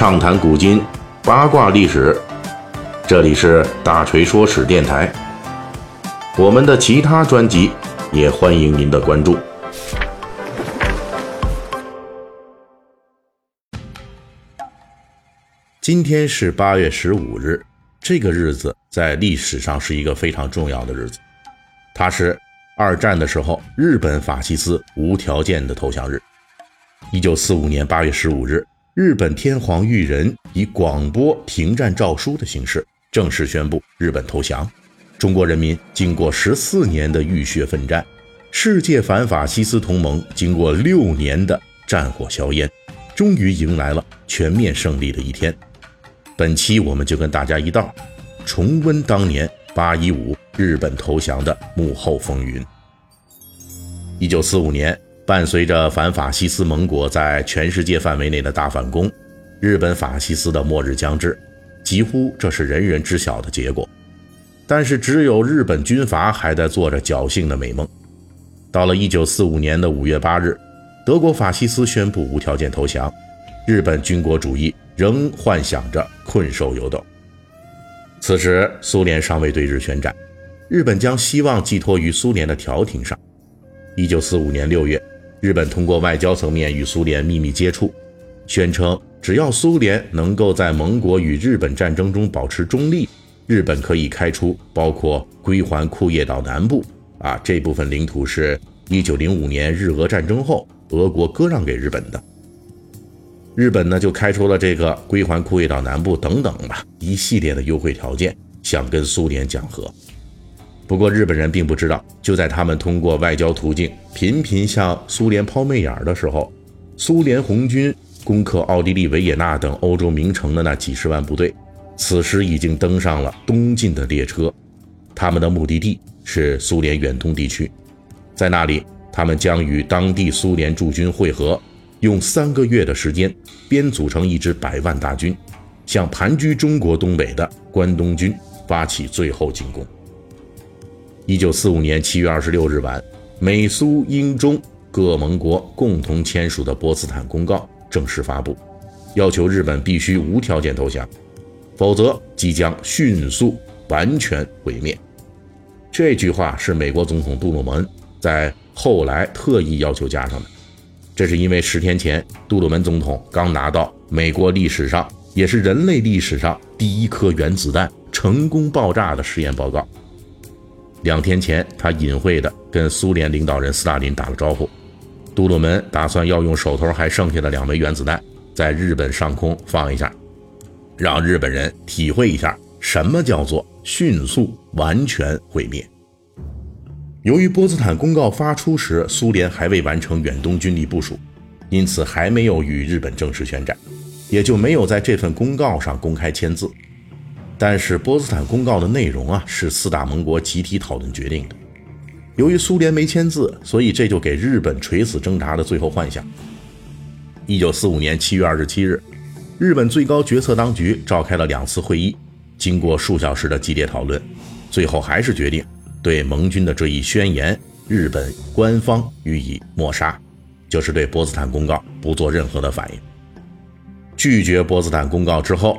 畅谈古今，八卦历史。这里是大锤说史电台。我们的其他专辑也欢迎您的关注。今天是八月十五日，这个日子在历史上是一个非常重要的日子。它是二战的时候日本法西斯无条件的投降日。一九四五年八月十五日，日本天皇裕仁以广播停战诏书的形式正式宣布日本投降。中国人民经过十四年的浴血奋战，世界反法西斯同盟经过六年的战火硝烟，终于迎来了全面胜利的一天。本期我们就跟大家一道重温当年八一五日本投降的幕后风云。一九四五年。伴随着反法西斯盟国在全世界范围内的大反攻，日本法西斯的末日将至，几乎这是人人知晓的结果。但是，只有日本军阀还在做着侥幸的美梦。到了1945年的5月8日，德国法西斯宣布无条件投降，日本军国主义仍幻想着困兽犹斗。此时，苏联尚未对日宣战，日本将希望寄托于苏联的调停上。1945年6月。日本通过外交层面与苏联秘密接触，宣称只要苏联能够在盟国与日本战争中保持中立，日本可以开出包括归还库页岛南部啊这部分领土是1905年日俄战争后俄国割让给日本的。日本呢就开出了这个归还库页岛南部等等吧一系列的优惠条件，想跟苏联讲和。不过日本人并不知道，就在他们通过外交途径频频向苏联抛媚眼的时候，苏联红军攻克奥地利维也纳等欧洲名城的那几十万部队，此时已经登上了东进的列车，他们的目的地是苏联远东地区，在那里，他们将与当地苏联驻军会合，用三个月的时间编组成一支百万大军，向盘踞中国东北的关东军发起最后进攻。一九四五年七月二十六日晚，美苏英中各盟国共同签署的波茨坦公告正式发布，要求日本必须无条件投降，否则即将迅速完全毁灭。这句话是美国总统杜鲁门在后来特意要求加上的，这是因为十天前杜鲁门总统刚拿到美国历史上也是人类历史上第一颗原子弹成功爆炸的实验报告。两天前，他隐晦地跟苏联领导人斯大林打了招呼。杜鲁门打算要用手头还剩下的两枚原子弹，在日本上空放一下，让日本人体会一下什么叫做迅速完全毁灭。由于波茨坦公告发出时，苏联还未完成远东军力部署，因此还没有与日本正式宣战，也就没有在这份公告上公开签字。但是波茨坦公告的内容啊，是四大盟国集体讨论决定的。由于苏联没签字，所以这就给日本垂死挣扎的最后幻想。一九四五年七月二十七日，日本最高决策当局召开了两次会议，经过数小时的激烈讨论，最后还是决定对盟军的这一宣言，日本官方予以抹杀，就是对波茨坦公告不做任何的反应。拒绝波茨坦公告之后。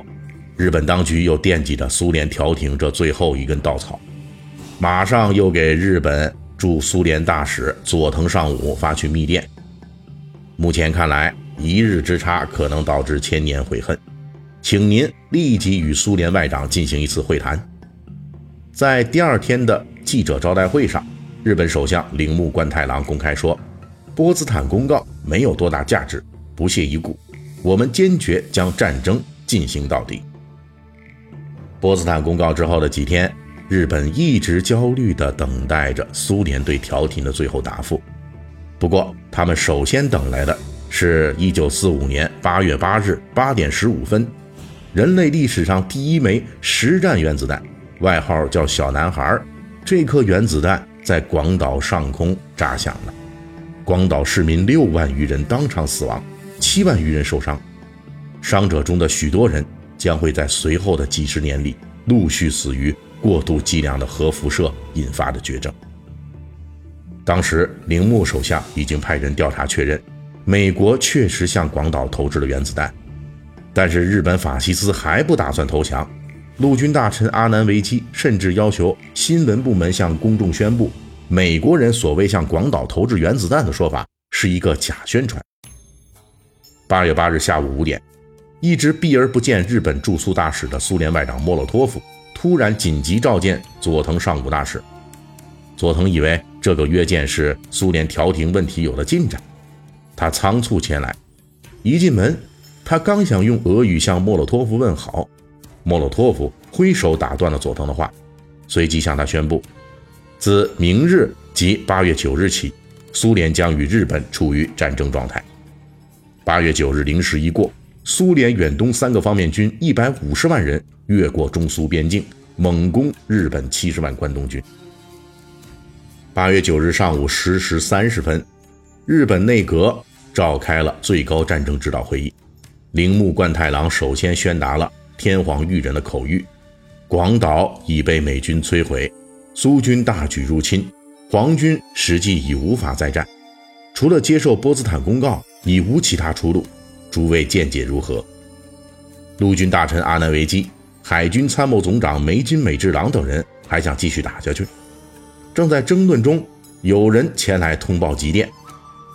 日本当局又惦记着苏联调停这最后一根稻草，马上又给日本驻苏联大使佐藤尚武发去密电。目前看来，一日之差可能导致千年悔恨，请您立即与苏联外长进行一次会谈。在第二天的记者招待会上，日本首相铃木贯太郎公开说：“波茨坦公告没有多大价值，不屑一顾，我们坚决将战争进行到底。”波茨坦公告之后的几天，日本一直焦虑地等待着苏联对调停的最后答复。不过，他们首先等来的是一九四五年八月八日八点十五分，人类历史上第一枚实战原子弹，外号叫“小男孩”。这颗原子弹在广岛上空炸响了，广岛市民六万余人当场死亡，七万余人受伤，伤者中的许多人。将会在随后的几十年里陆续死于过度剂量的核辐射引发的绝症。当时，铃木首相已经派人调查确认，美国确实向广岛投掷了原子弹。但是日本法西斯还不打算投降。陆军大臣阿南惟基甚至要求新闻部门向公众宣布，美国人所谓向广岛投掷原子弹的说法是一个假宣传。八月八日下午五点，一直避而不见日本驻苏大使的苏联外长莫洛托夫突然紧急召见佐藤尚武大使。佐藤以为这个约见是苏联调停问题有了进展，他仓促前来。一进门，他刚想用俄语向莫洛托夫问好，莫洛托夫挥手打断了佐藤的话，随即向他宣布，自明日即八月九日起，苏联将与日本处于战争状态。八月九日零时一过，苏联远东三个方面军一百五十万人越过中苏边境，猛攻日本七十万关东军。八月九日上午十时三十分，日本内阁召开了最高战争指导会议。铃木贯太郎首先宣达了天皇裕仁的口谕：广岛已被美军摧毁，苏军大举入侵，皇军实际已无法再战，除了接受波茨坦公告，已无其他出路。诸位见解如何？陆军大臣阿南惟基、海军参谋总长梅津美治郎等人还想继续打下去。正在争论中，有人前来通报急电：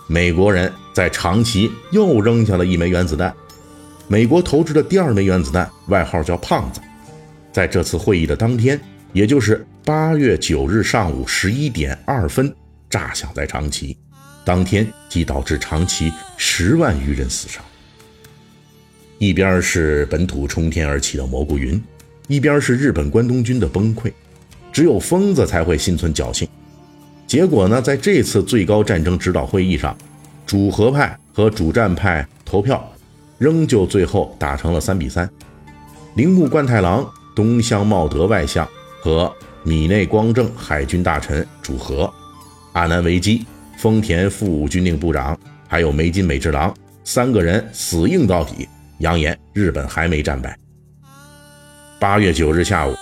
美国人在长崎又扔下了一枚原子弹。美国投掷的第二枚原子弹，外号叫“胖子”，在这次会议的当天，也就是八月九日上午十一点二分，炸响在长崎，当天即导致长崎十万余人死伤。一边是本土冲天而起的蘑菇云，一边是日本关东军的崩溃。只有疯子才会心存侥幸。结果呢，在这次最高战争指导会议上，主和派和主战派投票，仍旧最后打成了三比三。铃木贯太郎、东乡茂德外相和米内光政海军大臣主和，阿南惟基、丰田副武军令部长，还有梅津美治郎三个人死硬到底，扬言日本还没战败。八月九日下午。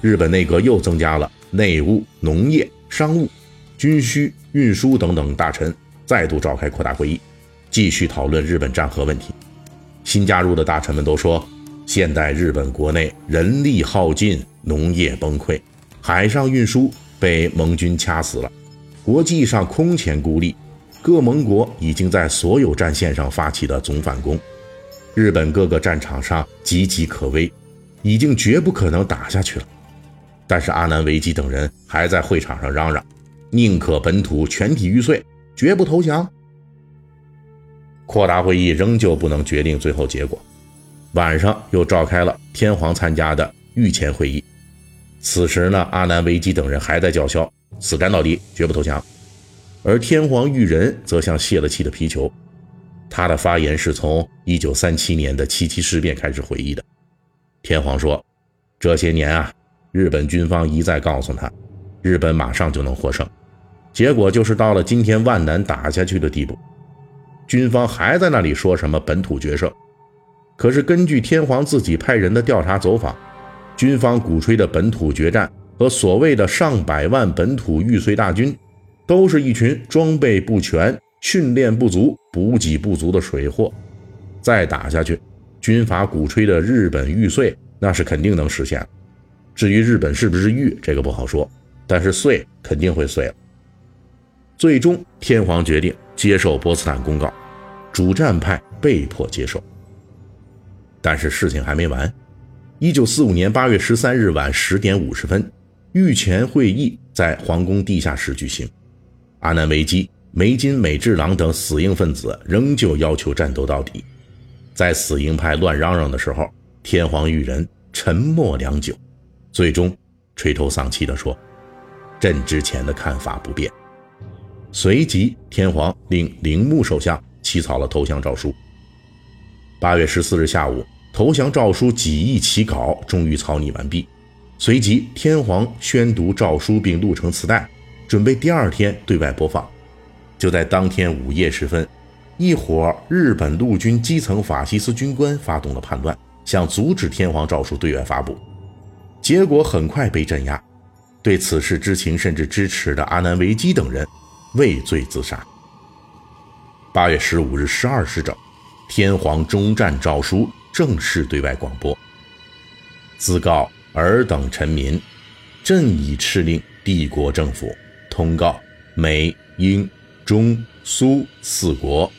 日本内阁又增加了内务、农业、商务、军需、运输等等大臣，再度召开扩大会议，继续讨论日本战核问题。新加入的大臣们都说，现代日本国内人力耗尽，农业崩溃，海上运输被盟军掐死了，国际上空前孤立，各盟国已经在所有战线上发起的总反攻，日本各个战场上岌岌可危，已经绝不可能打下去了。但是阿南惟基等人还在会场上嚷嚷：“宁可本土全体玉碎，绝不投降。”扩大会议仍旧不能决定最后结果。晚上又召开了天皇参加的御前会议。此时呢，阿南惟基等人还在叫嚣：“死战到底，绝不投降。”而天皇裕仁则像泄了气的皮球。他的发言是从1937年的七七事变开始回忆的。天皇说：“这些年啊。”日本军方一再告诉他，日本马上就能获胜，结果就是到了今天万难打下去的地步。军方还在那里说什么本土决胜，可是根据天皇自己派人的调查走访，军方鼓吹的本土决战和所谓的上百万本土玉碎大军，都是一群装备不全、训练不足、补给不足的水货。再打下去，军阀鼓吹的日本玉碎那是肯定能实现。至于日本是不是玉，这个不好说，但是碎肯定会碎了。最终，天皇决定接受波茨坦公告，主战派被迫接受。但是事情还没完。一九四五年八月十三日晚十点五十分，御前会议在皇宫地下室举行。阿南维基、梅津美治郎等死硬分子仍旧要求战斗到底。在死硬派乱嚷嚷的时候，天皇裕仁沉默良久。最终，垂头丧气地说：“朕之前的看法不变。”随即，天皇令铃木首相起草了投降诏书。八月十四日下午，投降诏书几易其稿终于草拟完毕。随即，天皇宣读诏书并录成磁带，准备第二天对外播放。就在当天午夜时分，一伙日本陆军基层法西斯军官发动了叛乱，想阻止天皇诏书对外发布。结果很快被镇压，对此事知情甚至支持的阿南惟基等人畏罪自杀。八月十五日十二时整，天皇终战诏书正式对外广播，自告尔等臣民，朕已敕令帝国政府通告美、英、中、苏四国，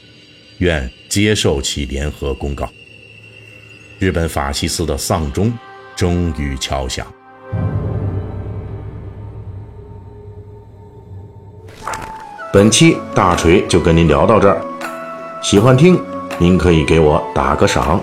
愿接受其联合公告。日本法西斯的丧钟终于敲响。本期大锤就跟您聊到这儿，喜欢听您可以给我打个赏。